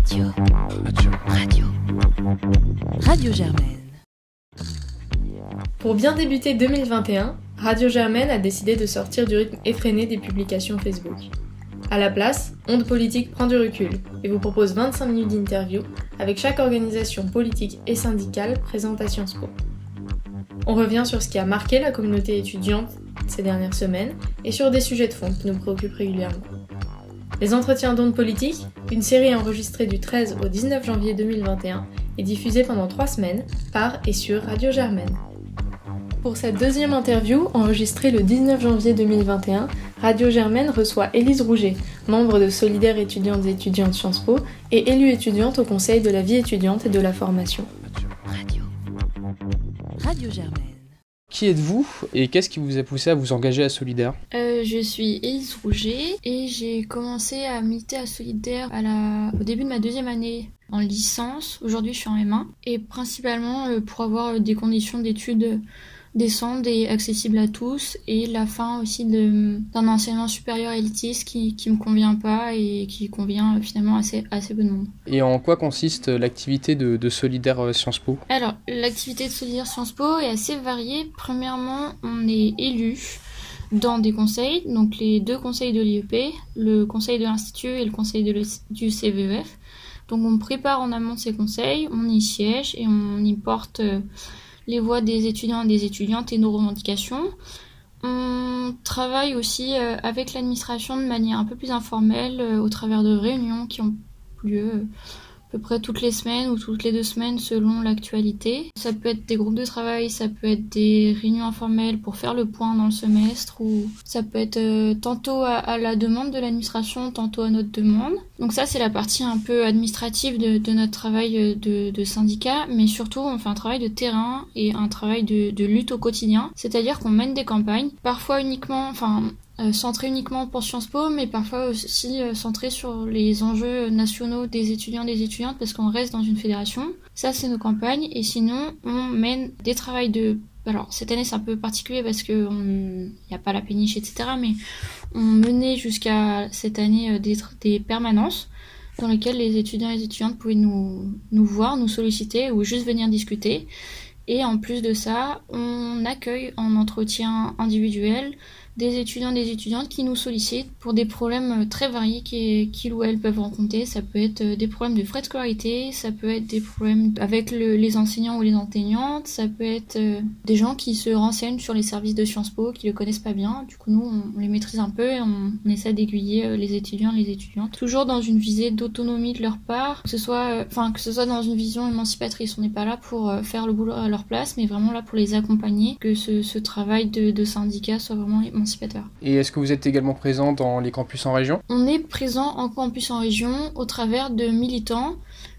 Radio. Radio. Radio. Radio Germaine. Pour bien débuter 2021, Radio Germaine a décidé de sortir du rythme effréné des publications Facebook. À la place, Onde Politique prend du recul et vous propose 25 minutes d'interview avec chaque organisation politique et syndicale présente à Sciences Po. On revient sur ce qui a marqué la communauté étudiante ces dernières semaines et sur des sujets de fond qui nous préoccupent régulièrement. Les entretiens d'ondes politiques, une série enregistrée du 13 au 19 janvier 2021 et diffusée pendant trois semaines par et sur Radio Germaine. Pour cette deuxième interview, enregistrée le 19 janvier 2021, Radio Germaine reçoit Élise Rouget, membre de Solidaires étudiantes et étudiantes Sciences Po et élue étudiante au Conseil de la vie étudiante et de la formation. Radio. Radio Germaine. Qui êtes-vous et qu'est-ce qui vous a poussé à vous engager à Solidaire? Euh, je suis Élise Rouget et j'ai commencé à militer à Solidaire au début de ma deuxième année en licence. Aujourd'hui, je suis en M1 et principalement euh, pour avoir des conditions d'études décentes et accessibles à tous et la fin aussi d'un enseignement supérieur élitiste qui, qui me convient pas et qui convient euh, finalement assez, assez peu de monde. Et en quoi consiste l'activité de, de Solidaire euh, Sciences Po? Alors, l'activité de Solidaire Sciences Po est assez variée. Premièrement, on est élu dans des conseils, donc les deux conseils de l'IEP, le conseil de l'Institut et le conseil de l'E- du CVEF. Donc on prépare en amont ces conseils, on y siège et on y porte euh, les voix des étudiants et des étudiantes et nos revendications. On travaille aussi euh, avec l'administration de manière un peu plus informelle euh, au travers de réunions qui ont lieu euh, peu près toutes les semaines ou toutes les deux semaines selon l'actualité. Ça peut être des groupes de travail, ça peut être des réunions informelles pour faire le point dans le semestre ou ça peut être euh, tantôt à, à la demande de l'administration, tantôt à notre demande. Donc ça c'est la partie un peu administrative de, notre travail euh, de, syndicat, mais surtout on fait un travail de terrain et un travail de, de lutte au quotidien, c'est-à-dire qu'on mène des campagnes, parfois uniquement, enfin centré uniquement pour Sciences Po, mais parfois aussi euh, centré sur les enjeux nationaux des étudiants et des étudiantes parce qu'on reste dans une fédération. Ça, c'est nos campagnes. Et sinon, on mène des travails de... Alors, cette année, c'est un peu particulier parce qu'il n'y a pas la péniche, etc. Mais on menait jusqu'à cette année euh, des, permanences dans lesquelles les étudiants et les étudiantes pouvaient nous voir, nous solliciter ou juste venir discuter. Et en plus de ça, on accueille en entretien individuel des étudiants des étudiantes qui nous sollicitent pour des problèmes euh, très variés qui- qu'ils ou elles peuvent rencontrer. Ça peut être euh, des problèmes de frais de scolarité, ça peut être des problèmes avec le- les enseignants ou les enseignantes, ça peut être euh, des gens qui se renseignent sur les services de Sciences Po, qui le connaissent pas bien. Du coup, nous, on, les maîtrise un peu et on, essaie d'aiguiller les étudiants les étudiantes. Toujours dans une visée d'autonomie de leur part, que ce soit, enfin, que ce soit dans une vision émancipatrice. On n'est pas là pour faire le boulot à leur place, mais vraiment là pour les accompagner, que ce, travail de, syndicat soit vraiment émancipateur. Et est-ce que vous êtes également présent dans les campus en région? On est présent en campus en région au travers de militants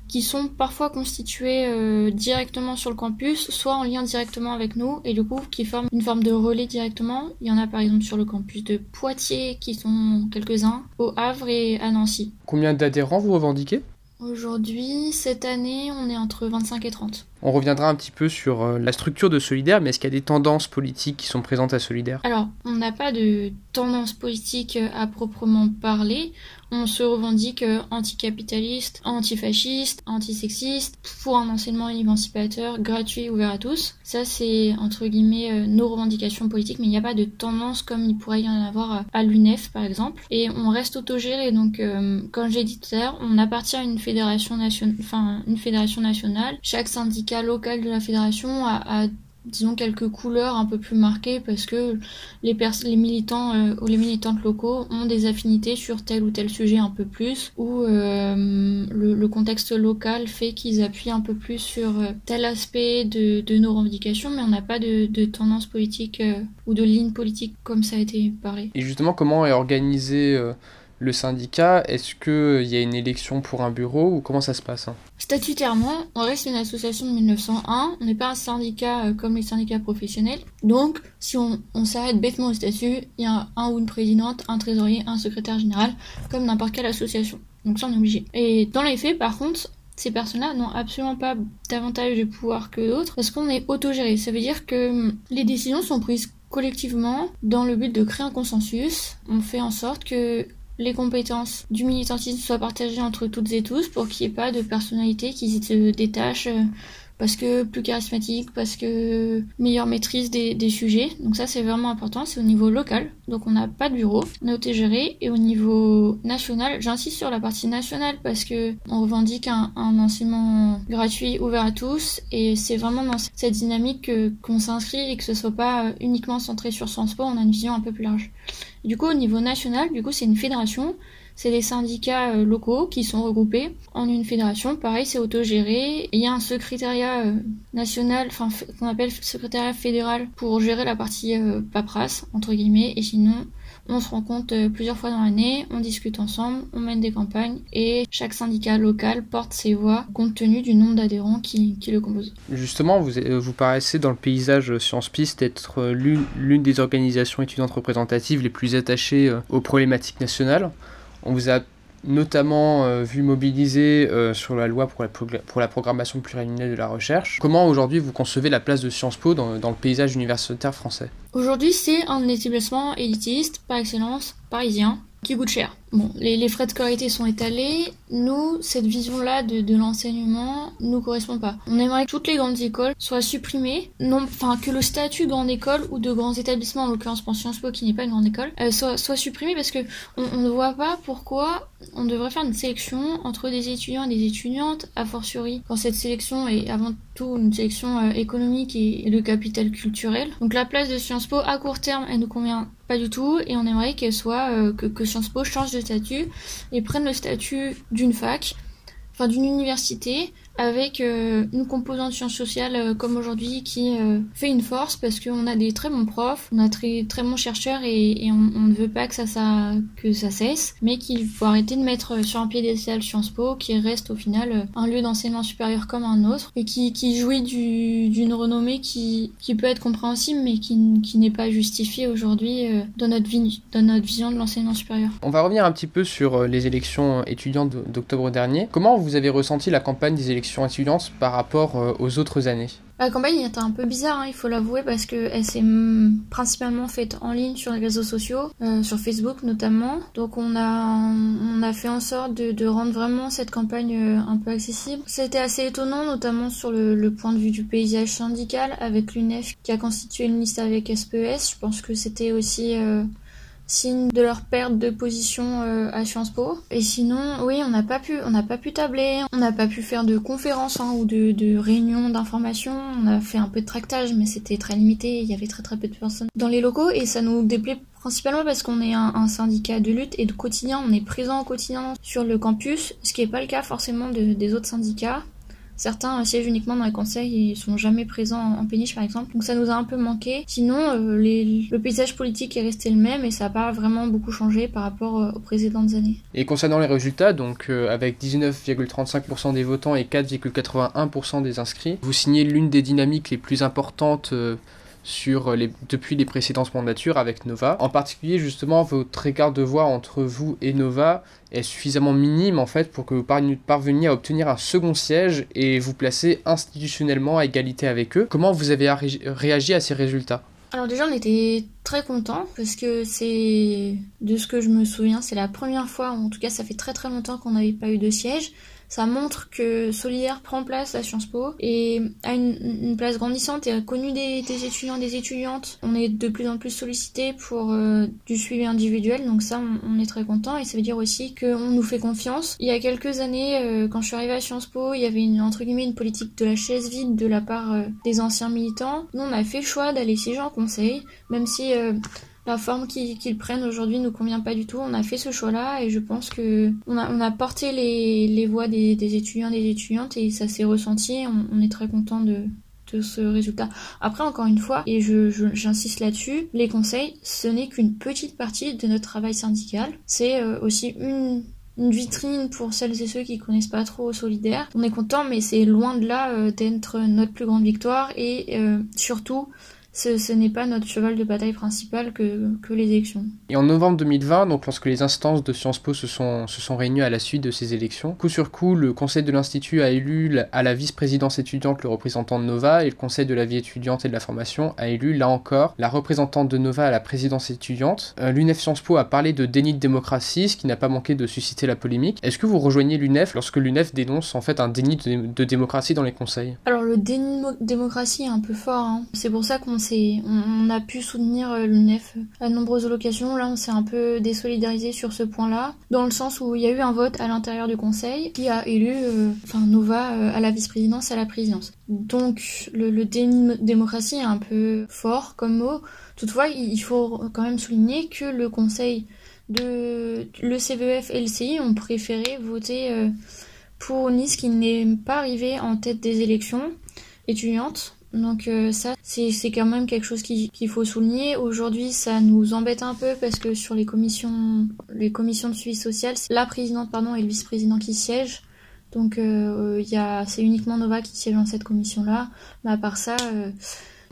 qui sont parfois constitués euh, directement sur le campus, soit en lien directement avec nous, et du coup qui forment une forme de relais directement. Il y en a par exemple sur le campus de Poitiers qui sont quelques-uns, au Havre et à Nancy. Combien d'adhérents vous revendiquez? Aujourd'hui, cette année, on est entre 25 et 30. On reviendra un petit peu sur euh, la structure de Solidaire, mais est-ce qu'il y a des tendances politiques qui sont présentes à Solidaire? Alors, on n'a pas de tendance politique à proprement parler. On se revendique euh, anticapitaliste, antifasciste, antisexiste, pour un enseignement émancipateur gratuit ouvert à tous. Ça, c'est entre guillemets euh, nos revendications politiques, mais il n'y a pas de tendance comme il pourrait y en avoir à- l'UNEF, par exemple. Et on reste autogéré, donc euh, comme j'ai dit tout à l'heure, on appartient à une fédération nationale, enfin une fédération nationale. Chaque syndicat local de la fédération a, disons quelques couleurs un peu plus marquées parce que les, les militants euh, ou les militantes locaux ont des affinités sur tel ou tel sujet un peu plus ou euh, le, contexte local fait qu'ils appuient un peu plus sur euh, tel aspect de, nos revendications mais on n'a pas de, tendance politique euh, ou de ligne politique comme ça a été parlé. Et justement, comment est organisé euh, le syndicat Est-ce qu'il y a une élection pour un bureau ou comment ça se passe hein? Statutairement, on reste une association de 1901, on n'est pas un syndicat euh, comme les syndicats professionnels. Donc, si on, s'arrête bêtement au statut, il y a un ou une présidente, un trésorier, un secrétaire général, comme n'importe quelle association. Donc ça, on est obligé. Et dans les faits, par contre, ces personnes-là n'ont absolument pas davantage de pouvoir que d'autres parce qu'on est autogéré. Ça veut dire que hum, les décisions sont prises collectivement dans le but de créer un consensus. On fait en sorte que les compétences du militantisme soient partagées entre toutes et tous pour qu'il n'y ait pas de personnalité qui se détache euh, parce que plus charismatique, parce que meilleure maîtrise des, sujets. Donc ça c'est vraiment important, c'est au niveau local. Donc on n'a pas de bureau, on est autogéré. Et au niveau national, j'insiste sur la partie nationale parce que on revendique un, enseignement gratuit, ouvert à tous. Et c'est vraiment dans cette dynamique qu'on s'inscrit et que ce soit pas uniquement centré sur Sciences Po, on a une vision un peu plus large. Du coup au niveau national, du coup c'est une fédération c'est des syndicats euh, locaux qui sont regroupés en une fédération. Pareil, c'est autogéré. Il y a un secrétariat euh, national, enfin qu'on appelle secrétariat fédéral pour gérer la partie euh, paperasse entre guillemets. Et sinon, on se rencontre plusieurs fois dans l'année, on discute ensemble, on mène des campagnes et chaque syndicat local porte ses voix compte tenu du nombre d'adhérents qui, le composent. Justement, vous, vous paraissez dans le paysage Sciences Piste être l'une des organisations étudiantes représentatives les plus attachées aux problématiques nationales. On vous a notamment euh, vu mobiliser euh, sur la loi pour la, programmation pluriannuelle de la recherche. Comment aujourd'hui vous concevez la place de Sciences Po dans le paysage universitaire français? Aujourd'hui, c'est un établissement élitiste par excellence parisien qui coûte cher. Bon, les, frais de scolarité sont étalés. Nous, cette vision-là de, de l'enseignement nous correspond pas. On aimerait que toutes les grandes écoles soient supprimées, non, enfin que le statut grande école ou de grands établissements, en l'occurrence pour Sciences Po qui n'est pas une grande école, euh, soit, soit supprimé parce que on, ne voit pas pourquoi on devrait faire une sélection entre des étudiants et des étudiantes, a fortiori quand cette sélection est avant tout une sélection euh, économique et, de capital culturel. Donc la place de Sciences Po à court terme, elle nous convient du tout et on aimerait qu'elle soit euh, que, que Sciences Po change de statut et prennent le statut d'une fac, enfin d'une université, avec euh, une composante sciences sociales euh, comme aujourd'hui qui euh, fait une force parce qu'on a des très bons profs, on a très très bons chercheurs et, on, ne veut pas que ça, ça que ça cesse, mais qu'il faut arrêter de mettre sur un piédestal Sciences Po qui reste au final un lieu d'enseignement supérieur comme un autre et qui, qui jouit d'une renommée qui, qui peut être compréhensible mais qui, qui n'est pas justifiée aujourd'hui dans notre vie, dans notre vision de l'enseignement supérieur. On va revenir un petit peu sur les élections étudiantes d'octobre dernier. Comment vous avez ressenti la campagne des élections étudiante par rapport euh, aux autres années la campagne était un peu bizarre, hein, il faut l'avouer, parce qu'elle s'est principalement faite en ligne sur les réseaux sociaux, euh, sur Facebook notamment. Donc on a, on a fait en sorte de, rendre vraiment cette campagne euh, un peu accessible. C'était assez étonnant, notamment sur le, point de vue du paysage syndical, avec l'UNEF qui a constitué une liste avec SPES. Je pense que c'était aussi signe de leur perte de position euh, à Sciences Po. Et sinon, oui, on n'a pas pu, on n'a pas pu tabler, on n'a pas pu faire de conférences hein, ou de, réunions d'information. On a fait un peu de tractage, mais c'était très limité. Il y avait très très peu de personnes dans les locaux et ça nous déplaît principalement parce qu'on est un, syndicat de lutte et de quotidien. On est présent au quotidien sur le campus, ce qui n'est pas le cas forcément des autres syndicats. Certains siègent uniquement dans les conseils et sont jamais présents en péniche par exemple. Donc ça nous a un peu manqué. Sinon, euh, le paysage politique est resté le même et ça n'a pas vraiment beaucoup changé par rapport euh, aux précédentes années. Et concernant les résultats, donc euh, avec 19,35% des votants et 4,81% des inscrits, vous signez l'une des dynamiques les plus importantes sur les, depuis les précédentes mandatures avec Nova. En particulier, justement, votre écart de voix entre vous et Nova est suffisamment minime en fait pour que vous parveniez à obtenir un second siège et vous placer institutionnellement à égalité avec eux. Comment vous avez réagi à ces résultats? Alors déjà on était très contents parce que c'est de ce que je me souviens c'est la première fois en tout cas ça fait très très longtemps qu'on n'avait pas eu de siège ça montre que Solidaire prend place à Sciences Po et a une, place grandissante et a connu des, étudiants des étudiantes. On est de plus en plus sollicité pour euh, du suivi individuel, donc ça on, est très content et ça veut dire aussi qu'on nous fait confiance. Il y a quelques années, euh, quand je suis arrivée à Sciences Po, il y avait une, entre guillemets une politique de la chaise vide de la part euh, des anciens militants. Nous on a fait le choix d'aller siéger en conseil, même si la forme qu'ils prennent aujourd'hui nous convient pas du tout. On a fait ce choix-là et je pense que on a, porté les, voix des, des, étudiants des étudiantes et ça s'est ressenti. On, est très content de, ce résultat. Après, encore une fois, et j'insiste là-dessus, les conseils, ce n'est qu'une petite partie de notre travail syndical. C'est euh, aussi une une vitrine pour celles et ceux qui connaissent pas trop Solidaire. On est content, mais c'est loin de là euh, d'être notre plus grande victoire et euh, surtout ce, n'est pas notre cheval de bataille principal que, que, les élections. Et en novembre 2020, donc lorsque les instances de Sciences Po se sont, se sont réunies à la suite de ces élections, coup sur coup, le conseil de l'Institut a élu à la vice-présidence étudiante le représentant de Nova et le conseil de la vie étudiante et de la formation a élu là encore la représentante de Nova à la présidence étudiante. Euh, L'UNEF Sciences Po a parlé de déni de démocratie, ce qui n'a pas manqué de susciter la polémique. Est-ce que vous rejoignez l'UNEF lorsque l'UNEF dénonce en fait un déni de, démocratie dans les conseils? Alors le déni de démocratie est un peu fort. Hein. C'est pour ça qu'on on, a pu soutenir euh, l'UNEF à de nombreuses occasions. Là, on s'est un peu désolidarisé sur ce point-là, dans le sens où il y a eu un vote à l'intérieur du conseil qui a élu, euh, Nova à la vice-présidence, à la présidence. Donc le, démocratie est un peu fort comme mot. Toutefois, il faut quand même souligner que le conseil de le CVF et le CI ont préféré voter euh, pour Nice qui n'est pas arrivé en tête des élections étudiantes. Donc euh, ça, c'est quand même quelque chose qu'il faut souligner. Aujourd'hui, ça nous embête un peu parce que sur les commissions, les commissions de suivi social, la présidente pardon et le vice-président qui siègent. Donc euh, c'est uniquement Nova qui siège dans cette commission-là. Mais à part ça,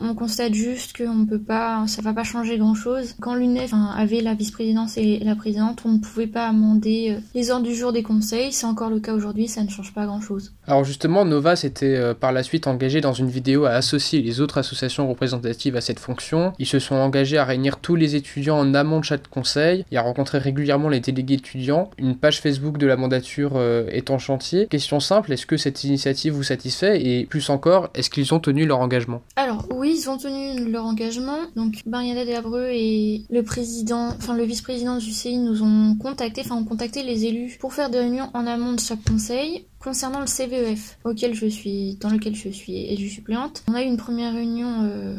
on constate juste qu'on peut pas, ça va pas changer grand chose. Quand l'UNEF avait la vice-présidence et la présidente, on ne pouvait pas amender euh, les ordres du jour des conseils. C'est encore le cas aujourd'hui, ça ne change pas grand chose. Alors justement, Nova s'était euh, par la suite engagé dans une vidéo à associer les autres associations représentatives à cette fonction. Ils se sont engagés à réunir tous les étudiants en amont de chaque conseil et à rencontrer régulièrement les délégués étudiants. Une page Facebook de la mandature euh, est en chantier. Question simple, est-ce que cette initiative vous satisfait? Et plus encore, est-ce qu'ils ont tenu leur engagement? Alors oui, ils ont tenu leur engagement. Donc Bernadette Abreu et le président, enfin le vice-président du CI nous ont contacté, enfin ont contacté les élus pour faire des réunions en amont de chaque conseil. Concernant le CVEF, auquel je suis, dans lequel je suis élue suppléante, on a eu une première réunion euh,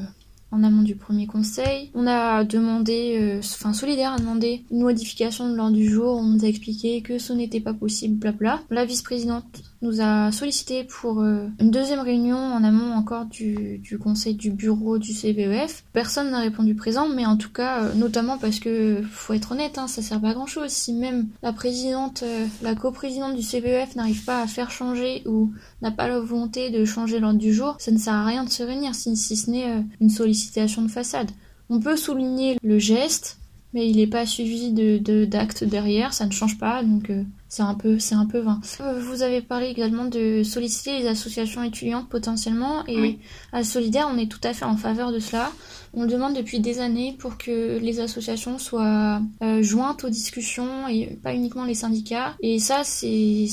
en amont du premier conseil. On a demandé, euh, enfin Solidaire a demandé une modification de l'ordre du jour. On nous a expliqué que ce n'était pas possible, blabla. La vice-présidente nous a sollicité pour euh, une deuxième réunion en amont encore du, conseil du bureau du CVEF. Personne n'a répondu présent, mais en tout cas, euh, notamment parce que, faut être honnête, hein, ça sert pas à grand chose. Si même la présidente, la coprésidente du CVEF n'arrive pas à faire changer ou n'a pas la volonté de changer l'ordre du jour, ça ne sert à rien de se réunir si, si ce n'est une sollicitation de façade. On peut souligner le geste, mais il n'est pas suivi de d'actes derrière, ça ne change pas, donc c'est un peu c'est un peu vain. Euh, vous avez parlé également de solliciter les associations étudiantes potentiellement et à Solidaire on est tout à fait en faveur de cela. On le demande depuis des années pour que les associations soient euh, jointes aux discussions et pas uniquement les syndicats. Et ça, c'est,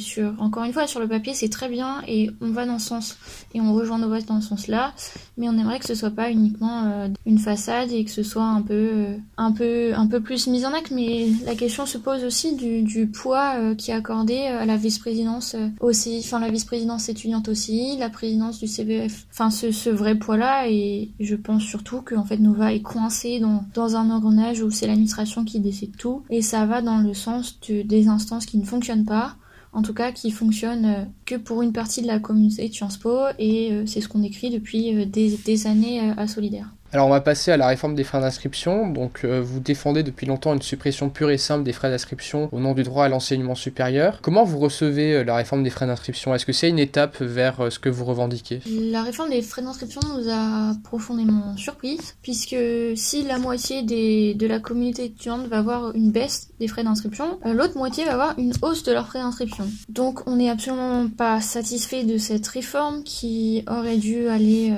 sur, encore une fois, sur le papier, c'est très bien et on va dans ce sens et on rejoint nos voix dans ce sens-là. Mais on aimerait que ce soit pas uniquement euh, une façade et que ce soit un peu, euh, un peu, un peu plus mis en acte. Mais la question se pose aussi du, du poids qui est accordé à la vice-présidence aussi, enfin la vice-présidence étudiante aussi, la présidence du CBF. Enfin, ce, ce vrai poids-là et je pense surtout tout que en fait Nova est coincé dans, dans un engrenage où c'est l'administration qui décide tout. Et ça va dans le sens des instances qui ne fonctionnent pas. En tout cas qui fonctionnent euh, que pour une partie de la communauté de Sciences Po. Et euh, c'est ce qu'on écrit depuis euh, des, des années à Solidaire. Alors on va passer à la réforme des frais d'inscription. Donc euh, vous défendez depuis longtemps une suppression pure et simple des frais d'inscription au nom du droit à l'enseignement supérieur. Comment vous recevez euh, la réforme des frais d'inscription? Est-ce que c'est une étape vers euh, ce que vous revendiquez? La réforme des frais d'inscription nous a profondément surprise puisque si la moitié de la communauté étudiante va avoir une baisse des frais d'inscription, l'autre moitié va avoir une hausse de leurs frais d'inscription. Donc on n'est absolument pas satisfait de cette réforme qui aurait dû aller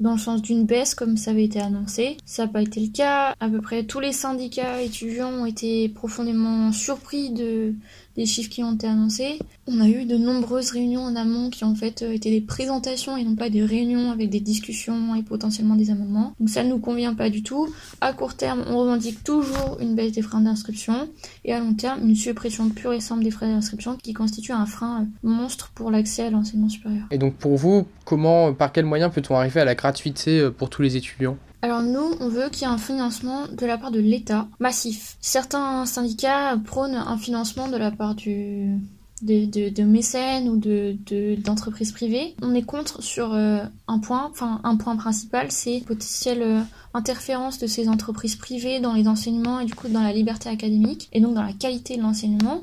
dans le sens d'une baisse comme ça avait été annoncé. Ça n'a pas été le cas. À peu près tous les syndicats étudiants ont été profondément surpris de, des chiffres qui ont été annoncés. On a eu de nombreuses réunions en amont qui en fait étaient des présentations et non pas des réunions avec des discussions et potentiellement des amendements. Donc ça ne nous convient pas du tout. À court terme, on revendique toujours une baisse des freins d'inscription et à long terme, une suppression pure et simple des frais d'inscription qui constitue un frein monstre pour l'accès à l'enseignement supérieur. Et donc pour vous, comment, par quel moyen peut-on arriver à la gratuité euh, pour tous les étudiants? Alors nous, on veut qu'il y ait un financement de la part de l'État massif. Certains syndicats prônent un financement de la part du, de, mécènes ou de d'entreprises privées. On est contre sur un point, enfin un point principal, c'est potentiel interférence de ces entreprises privées dans les enseignements et du coup dans la liberté académique et donc dans la qualité de l'enseignement.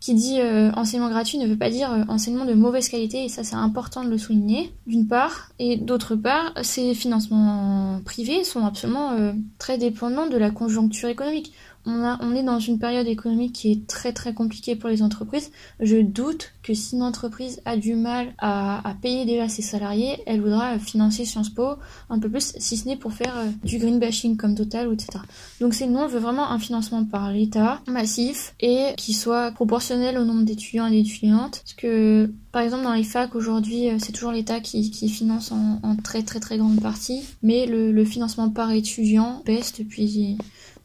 Qui dit euh, enseignement gratuit ne veut pas dire euh, enseignement de mauvaise qualité et ça c'est important de le souligner d'une part et d'autre part ces financements privés sont absolument euh, très dépendants de la conjoncture économique on, est dans une période économique qui est très très compliquée pour les entreprises. Je doute que si une entreprise a du mal à, payer déjà ses salariés, elle voudra financer Sciences Po un peu plus, si ce n'est pour faire euh, du green bashing comme Total etc. Donc c'est nous, on veut vraiment un financement par l'État massif et qui soit proportionnel au nombre d'étudiants et d'étudiantes. Parce que par exemple dans les facs aujourd'hui, euh, c'est toujours l'État qui, finance en, très très très grande partie, mais le, le financement par étudiant baisse depuis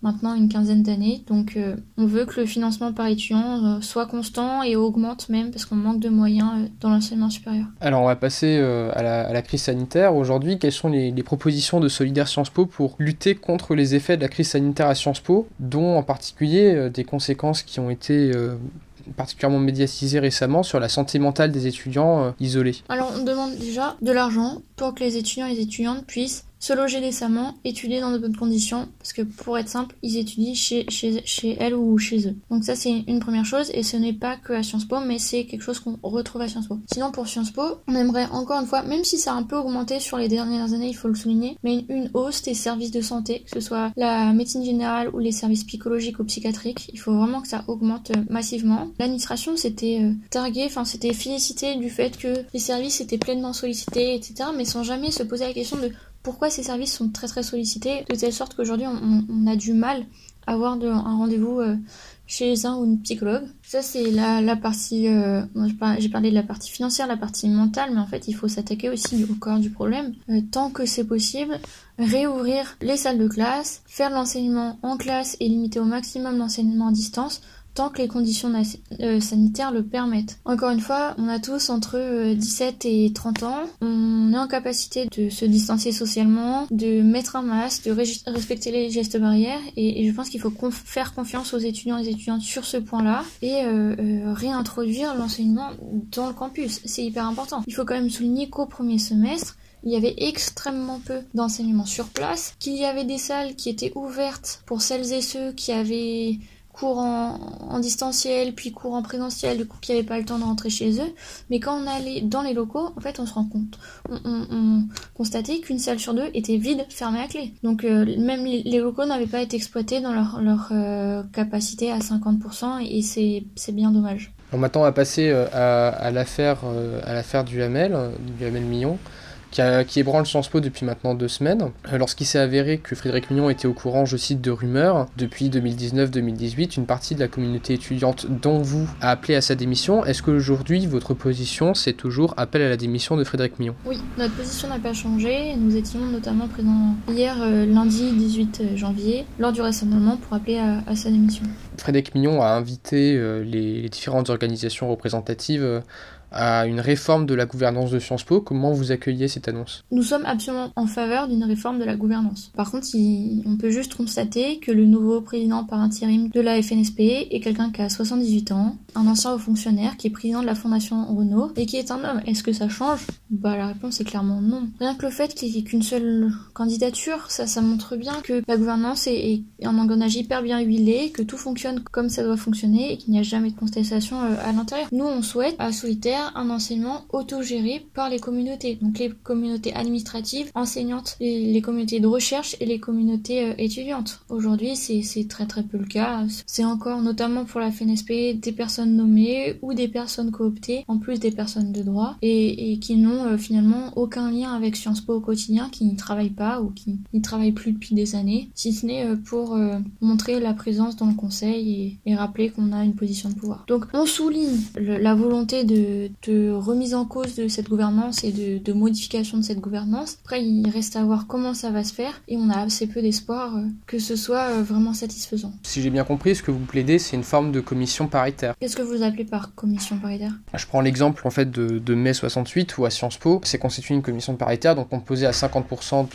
maintenant une quinzaine d'années. Donc euh, on veut que le financement par étudiant euh, soit constant et augmente même parce qu'on manque de moyens euh, dans l'enseignement supérieur. Alors on va passer à la, crise sanitaire. Aujourd'hui, quelles sont les, propositions de Solidaire Sciences Po pour lutter contre les effets de la crise sanitaire à Sciences Po, dont en particulier des conséquences qui ont été particulièrement médiatisées récemment sur la santé mentale des étudiants isolés? Alors on demande déjà de l'argent pour que les étudiants et les étudiantes puissent se loger décemment, étudier dans de bonnes conditions, parce que pour être simple, ils étudient chez, chez, chez elles ou chez eux. Donc ça c'est une première chose, et ce n'est pas que à Sciences Po, mais c'est quelque chose qu'on retrouve à Sciences Po. Sinon pour Sciences Po, on aimerait encore une fois, même si ça a un peu augmenté sur les dernières années, il faut le souligner, mais une, hausse des services de santé, que ce soit la médecine générale ou les services psychologiques ou psychiatriques, il faut vraiment que ça augmente euh, massivement. L'administration s'était euh, targuée, enfin s'était félicité du fait que les services étaient pleinement sollicités, etc., mais sans jamais se poser la question de pourquoi ces services sont très très sollicités, de telle sorte qu'aujourd'hui on, a du mal à avoir un rendez-vous euh, chez un ou une psychologue. Ça c'est la, partie, euh, j'ai parlé de la partie financière, la partie mentale, mais en fait il faut s'attaquer aussi au corps du problème. Euh, tant que c'est possible, réouvrir les salles de classe, faire l'enseignement en classe et limiter au maximum l'enseignement à distance tant que les conditions euh, sanitaires le permettent. Encore une fois, on a tous entre 17 euh, et 30 ans, on est en capacité de se distancer socialement, de mettre un masque, de respecter les gestes barrières, et, je pense qu'il faut faire confiance aux étudiants et les étudiantes sur ce point-là, et euh, réintroduire l'enseignement dans le campus. C'est hyper important. Il faut quand même souligner qu'au premier semestre, il y avait extrêmement peu d'enseignement sur place, qu'il y avait des salles qui étaient ouvertes pour celles et ceux qui avaient cours en, distanciel, puis cours en présentiel, du coup qui n'avaient pas le temps de rentrer chez eux. Mais quand on allait dans les locaux, en fait, on se rend compte, on, constatait qu'une salle sur deux était vide, fermée à clé. Donc euh, même les, locaux n'avaient pas été exploités dans leur, leur euh, capacité à 50% et c'est bien dommage. Alors maintenant, on va passer euh, à, à l'affaire du Hamel, du Hamel Millon qui, a, qui ébranle Sciences Po depuis maintenant deux semaines. Euh, lorsqu'il s'est avéré que Frédéric Mignon était au courant, je cite, de rumeurs, depuis 2019-2018, une partie de la communauté étudiante, dont vous, a appelé à sa démission. Est-ce qu'aujourd'hui, votre position, c'est toujours appel à la démission de Frédéric Mignon? Oui, notre position n'a pas changé. Nous étions notamment présents hier, euh, lundi 18 janvier, lors du rassemblement pour appeler à, sa démission. Frédéric Mignon a invité euh, les, les, différentes organisations représentatives à une réforme de la gouvernance de Sciences Po. Comment vous accueillez cette annonce? Nous sommes absolument en faveur d'une réforme de la gouvernance. Par contre, on peut juste constater que le nouveau président par intérim de la FNSP est quelqu'un qui a 78 ans, un ancien haut fonctionnaire qui est président de la Fondation Renault et qui est un homme. Est-ce que ça change? Bah la réponse est clairement non. Rien que le fait qu'il n'y ait qu'une seule candidature, ça, ça montre bien que la gouvernance est, un engrenage hyper bien huilé, que tout fonctionne comme ça doit fonctionner et qu'il n'y a jamais de contestation euh, à l'intérieur. Nous, on souhaite à Solitaire un enseignement autogéré par les communautés, donc les communautés administratives, enseignantes, les, communautés de recherche et les communautés euh, étudiantes. Aujourd'hui, c'est très très peu le cas. C'est encore, notamment pour la FNSP, des personnes nommées ou des personnes cooptées, en plus des personnes de droit, et, qui n'ont euh, finalement aucun lien avec Sciences Po au quotidien, qui n'y travaillent pas ou qui n'y travaillent plus depuis des années, si ce n'est euh, pour montrer la présence dans le conseil et, rappeler qu'on a une position de pouvoir. Donc on souligne la volonté de, de, remise en cause de cette gouvernance et de, modification de cette gouvernance. Après, il reste à voir comment ça va se faire et on a assez peu d'espoir euh, que ce soit euh, vraiment satisfaisant. Si j'ai bien compris, ce que vous plaidez, c'est une forme de commission paritaire. Qu'est-ce que vous appelez par commission paritaire? Je prends l'exemple en fait de, mai 68 où à Sciences Po, c'est constitué une commission paritaire donc composée à 50%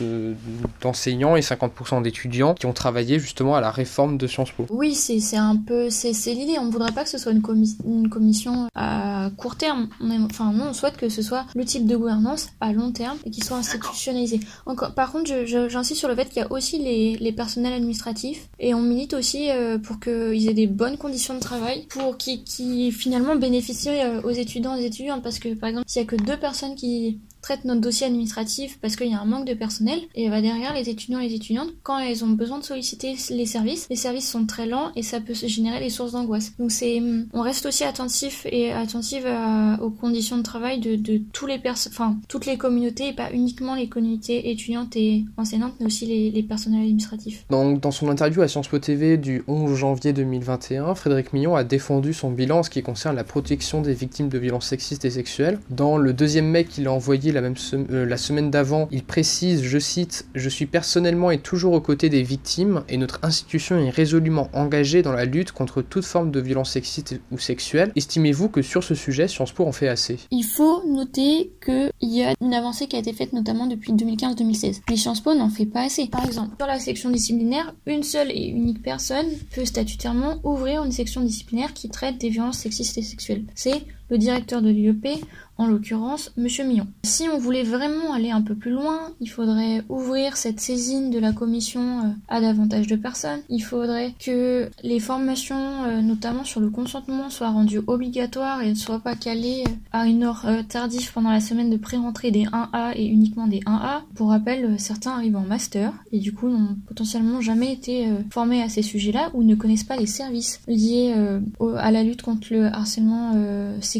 d'enseignants et 50% d'étudiants qui ont travaillé justement à la réforme de Sciences Po. Oui, c'est un peu, c'est l'idée. On voudrait pas que ce soit une, une commission à court terme. On enfin, nous, on souhaite que ce soit le type de gouvernance à long terme et qui soit institutionnalisé. Encore, par contre, j'insiste sur le fait qu'il y a aussi les, les, personnels administratifs et on milite aussi euh, pour qu'ils aient des bonnes conditions de travail, pour qu'ils qui finalement bénéficient euh, aux étudiants et aux étudiantes. Parce que, par exemple, s'il y a que deux personnes qui traite notre dossier administratif parce qu'il y a un manque de personnel et va derrière les étudiants et les étudiantes quand elles ont besoin de solliciter les services. Les services sont très lents et ça peut générer des sources d'angoisse. Donc c'est on reste aussi attentif et attentive aux conditions de travail de, de tous les enfin toutes les communautés et pas uniquement les communautés étudiantes et enseignantes mais aussi les, personnels administratifs. Donc dans son interview à Sciences Po TV du 11 janvier 2021 Frédéric Millon a défendu son bilan en ce qui concerne la protection des victimes de violences sexistes et sexuelles. Dans le deuxième mai qu'il a envoyé euh, la semaine d'avant, il précise, je cite, Je suis personnellement et toujours aux côtés des victimes et notre institution est résolument engagée dans la lutte contre toute forme de violence sexiste ou sexuelle. Estimez-vous que sur ce sujet, Sciences Po en fait assez? Il faut noter qu'il y a une avancée qui a été faite notamment depuis 2015-2016. Mais Sciences Po n'en fait pas assez. Par exemple, sur la section disciplinaire, une seule et unique personne peut statutairement ouvrir une section disciplinaire qui traite des violences sexistes et sexuelles. C'est le directeur de l'IEP en l'occurrence Monsieur Millon. Si on voulait vraiment aller un peu plus loin, il faudrait ouvrir cette saisine de la commission euh, à davantage de personnes. Il faudrait que les formations, euh, notamment sur le consentement, soient rendues obligatoires et ne soient pas calées euh, à une heure tardive pendant la semaine de pré-rentrée des 1A et uniquement des 1A. Pour rappel, certains arrivent en master et du coup n'ont potentiellement jamais été formés à ces sujets-là ou ne connaissent pas les services liés à la lutte contre le harcèlement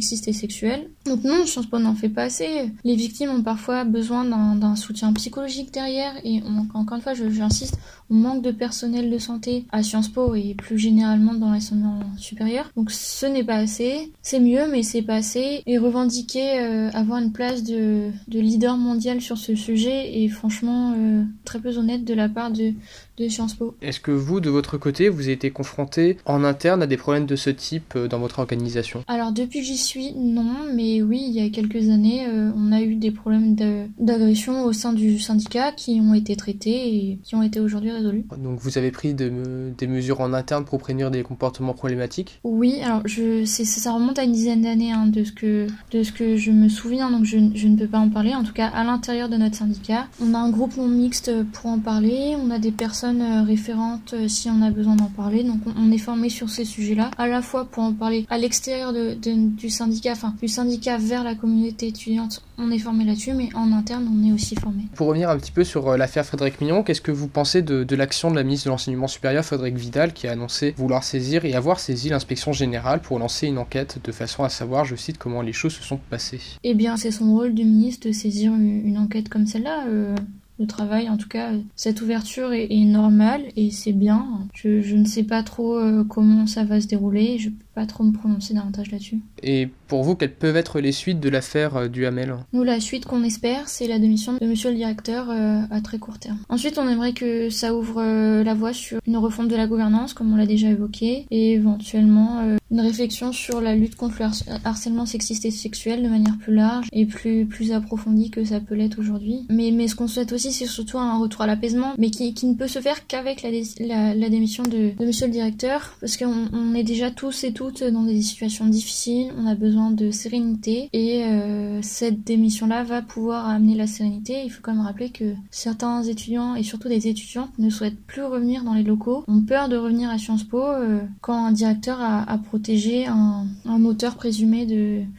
sexiste et sexuel. Donc non, Sciences Po n'en fait pas assez. Les victimes ont parfois besoin d'un soutien psychologique derrière et encore une fois, j'insiste, on manque de personnel de santé à Sciences Po et plus généralement dans l'enseignement supérieur. Donc ce n'est pas assez. C'est mieux, mais c'est pas assez. Et revendiquer euh, avoir une place de, de, leader mondial sur ce sujet est franchement euh, très peu honnête de la part de, de Sciences Po. Est-ce que vous, de votre côté, vous avez été confronté en interne à des problèmes de ce type euh, dans votre organisation? Alors depuis que j'y suis, non, mais oui, il y a quelques années, euh, on a eu des problèmes d'agression au sein du syndicat qui ont été traités et qui ont été aujourd'hui Donc vous avez pris des mesures en interne pour prévenir des comportements problématiques? Oui, alors je, ça remonte à une dizaine d'années hein, de, ce que, de ce que je me souviens, donc je, je ne peux pas en parler. En tout cas, à l'intérieur de notre syndicat, on a un groupe non mixte pour en parler, on a des personnes euh, référentes euh, si on a besoin d'en parler. Donc on, est formé sur ces sujets-là, à la fois pour en parler à l'extérieur de, du syndicat, enfin du syndicat vers la communauté étudiante, on est formé là-dessus, mais en interne on est aussi formé. Pour revenir un petit peu sur euh, l'affaire Frédéric Mignon, qu'est-ce que vous pensez de, de l'action de la ministre de l'Enseignement supérieur, Frédéric Vidal, qui a annoncé vouloir saisir et avoir saisi l'inspection générale pour lancer une enquête de façon à savoir, je cite, comment les choses se sont passées? Eh bien, c'est son rôle du ministre de saisir une, enquête comme celle-là le travail. En tout cas, cette ouverture est, normale et c'est bien. Je, ne sais pas trop euh, comment ça va se dérouler. Je pas trop me prononcer davantage là-dessus. Et pour vous, quelles peuvent être les suites de l'affaire euh, du Hamel? Nous, la suite qu'on espère, c'est la démission de monsieur le directeur euh, à très court terme. Ensuite, on aimerait que ça ouvre euh, la voie sur une refonte de la gouvernance, comme on l'a déjà évoqué, et éventuellement une réflexion sur la lutte contre le harcèlement sexiste et sexuel de manière plus large et plus, plus approfondie que ça peut l'être aujourd'hui. Mais, mais ce qu'on souhaite aussi, c'est surtout un retour à l'apaisement, mais qui, qui ne peut se faire qu'avec la, la, démission de, de monsieur le directeur, parce qu'on on est déjà tous et tous dans des situations difficiles, on a besoin de sérénité et euh, cette démission-là va pouvoir amener la sérénité. Il faut quand même rappeler que certains étudiants et surtout des étudiantes ne souhaitent plus revenir dans les locaux, ont peur de revenir à Sciences Po euh, quand un directeur a, protégé un, un, auteur présumé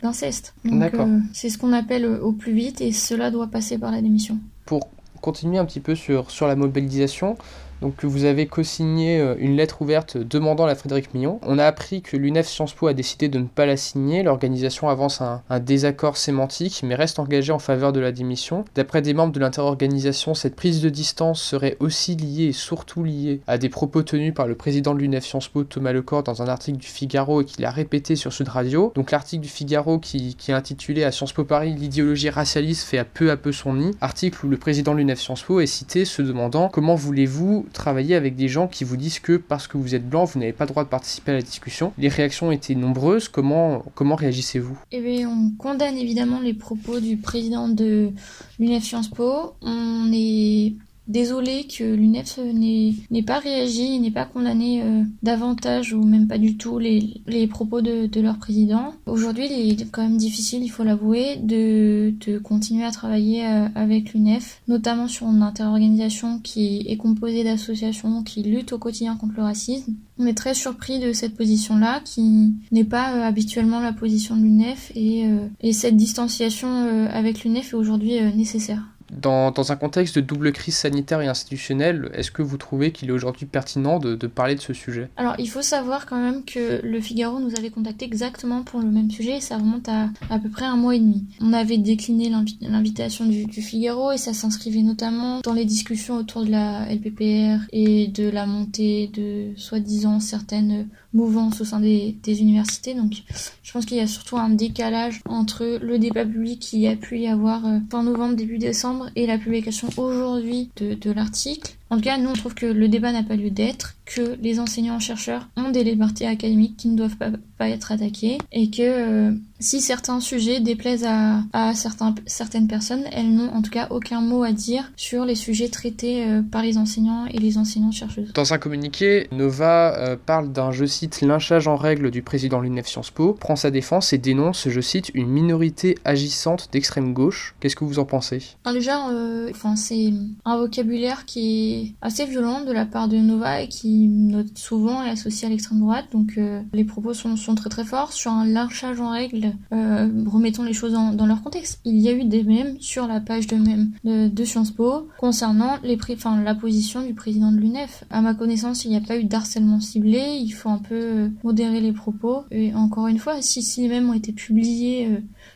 d'inceste. Donc euh, c'est ce qu'on appelle au plus vite et cela doit passer par la démission. Pour continuer un petit peu sur, sur la mobilisation, donc vous avez co-signé euh, une lettre ouverte demandant la Frédéric Millon. On a appris que l'UNEF Sciences Po a décidé de ne pas la signer. L'organisation avance un, désaccord sémantique, mais reste engagée en faveur de la démission. D'après des membres de l'interorganisation, cette prise de distance serait aussi liée et surtout liée à des propos tenus par le président de l'UNEF Sciences Po, Thomas Lecor, dans un article du Figaro et qu'il a répété sur Sud Radio. Donc l'article du Figaro qui, est intitulé à Sciences Po Paris, l'idéologie racialiste fait à peu à peu son nid. Article où le président de l'UNEF Sciences Po est cité se demandant comment voulez-vous travailler avec des gens qui vous disent que parce que vous êtes blanc, vous n'avez pas le droit de participer à la discussion. Les réactions étaient nombreuses. Comment, comment réagissez-vous? Eh bien, on condamne évidemment les propos du président de l'UNEF Sciences Po. On est désolée que l'UNEF n'ait pas réagi, n'ait pas condamné euh, davantage ou même pas du tout les, propos de, leur président. Aujourd'hui, il est quand même difficile, il faut l'avouer, de, continuer à travailler euh, avec l'UNEF, notamment sur une interorganisation qui est composée d'associations qui luttent au quotidien contre le racisme. On est très surpris de cette position-là, qui n'est pas euh, habituellement la position de l'UNEF, et cette distanciation avec l'UNEF est aujourd'hui nécessaire. Dans, un contexte de double crise sanitaire et institutionnelle, est-ce que vous trouvez qu'il est aujourd'hui pertinent de, parler de ce sujet? Alors, il faut savoir quand même que le Figaro nous avait contacté exactement pour le même sujet, et ça remonte à à peu près un mois et demi. On avait décliné l'invitation du, du, Figaro, et ça s'inscrivait notamment dans les discussions autour de la LPPR et de la montée de soi-disant certaines mouvances au sein des, des universités. Donc, je pense qu'il y a surtout un décalage entre le débat public qui a pu y avoir euh, fin novembre, début décembre, et la publication aujourd'hui de, l'article. En tout cas, nous, on trouve que le débat n'a pas lieu d'être, que les enseignants-chercheurs ont des libertés académiques qui ne doivent pas, pas être attaquées, et que euh, si certains sujets déplaisent à, à certains, certaines personnes, elles n'ont en tout cas aucun mot à dire sur les sujets traités euh, par les enseignants et les enseignantes-chercheuses. Dans un communiqué, Nova euh, parle d'un, je cite, lynchage en règle du président de l'UNEF Sciences Po, prend sa défense et dénonce, je cite, une minorité agissante d'extrême gauche. Qu'est-ce que vous en pensez? Déjà, enfin, c'est un vocabulaire qui est assez violente de la part de Nova et qui note souvent est associée à l'extrême droite. Donc euh, les propos sont, très très forts sur un lynchage en règle. Euh, remettons les choses dans, leur contexte. Il y a eu des mèmes sur la page de mèmes de, Sciences Po concernant les enfin, la position du président de l'UNEF. À ma connaissance, il n'y a pas eu d'harcèlement ciblé. Il faut un peu euh, modérer les propos. Et encore une fois, si, si les mèmes ont été publiés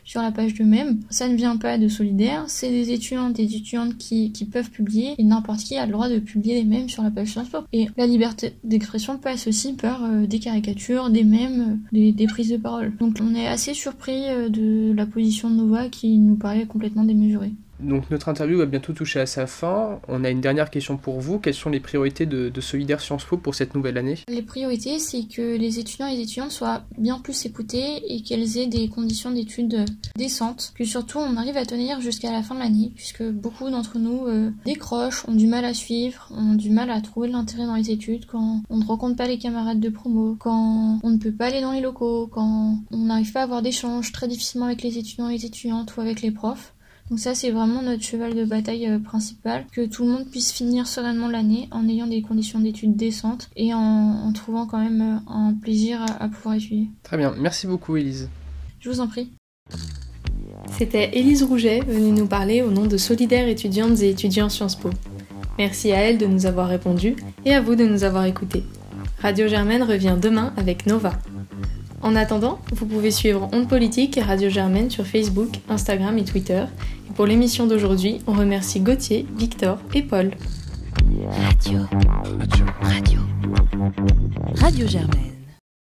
sur la page de mèmes, ça ne vient pas de Solidaire. C'est des étudiants, des étudiantes qui, qui peuvent publier et n'importe qui a le droit de publier les mèmes sur la page Sciences Po. Et la liberté d'expression passe aussi par euh, des caricatures, des mèmes, des, des, prises de parole. Donc on est assez surpris euh, de la position de Nova qui nous paraît complètement démesurée. Donc notre interview va bientôt toucher à sa fin. On a une dernière question pour vous. Quelles sont les priorités de, Solidaire Sciences Po pour cette nouvelle année? Les priorités, c'est que les étudiants et les étudiantes soient bien plus écoutés et qu'elles aient des conditions d'études décentes. Que surtout on arrive à tenir jusqu'à la fin de l'année, puisque beaucoup d'entre nous euh, décrochent, ont du mal à suivre, ont du mal à trouver de l'intérêt dans les études, quand on ne rencontre pas les camarades de promo, quand on ne peut pas aller dans les locaux, quand on n'arrive pas à avoir d'échanges très difficilement avec les étudiants et les étudiantes ou avec les profs. Donc ça c'est vraiment notre cheval de bataille euh, principal, que tout le monde puisse finir sereinement l'année en ayant des conditions d'études décentes et en, en, trouvant quand même euh, un plaisir à, à pouvoir étudier. Très bien, merci beaucoup Élise. Je vous en prie. C'était Élise Rouget venue nous parler au nom de Solidaires étudiantes et étudiants Sciences Po. Merci à elle de nous avoir répondu et à vous de nous avoir écoutés. Radio Germaine revient demain avec Nova. En attendant, vous pouvez suivre Onde Politique et Radio Germaine sur Facebook, Instagram et Twitter. Et pour l'émission d'aujourd'hui, on remercie Gauthier, Victor et Paul. Radio. Radio. Radio. Radio Germaine.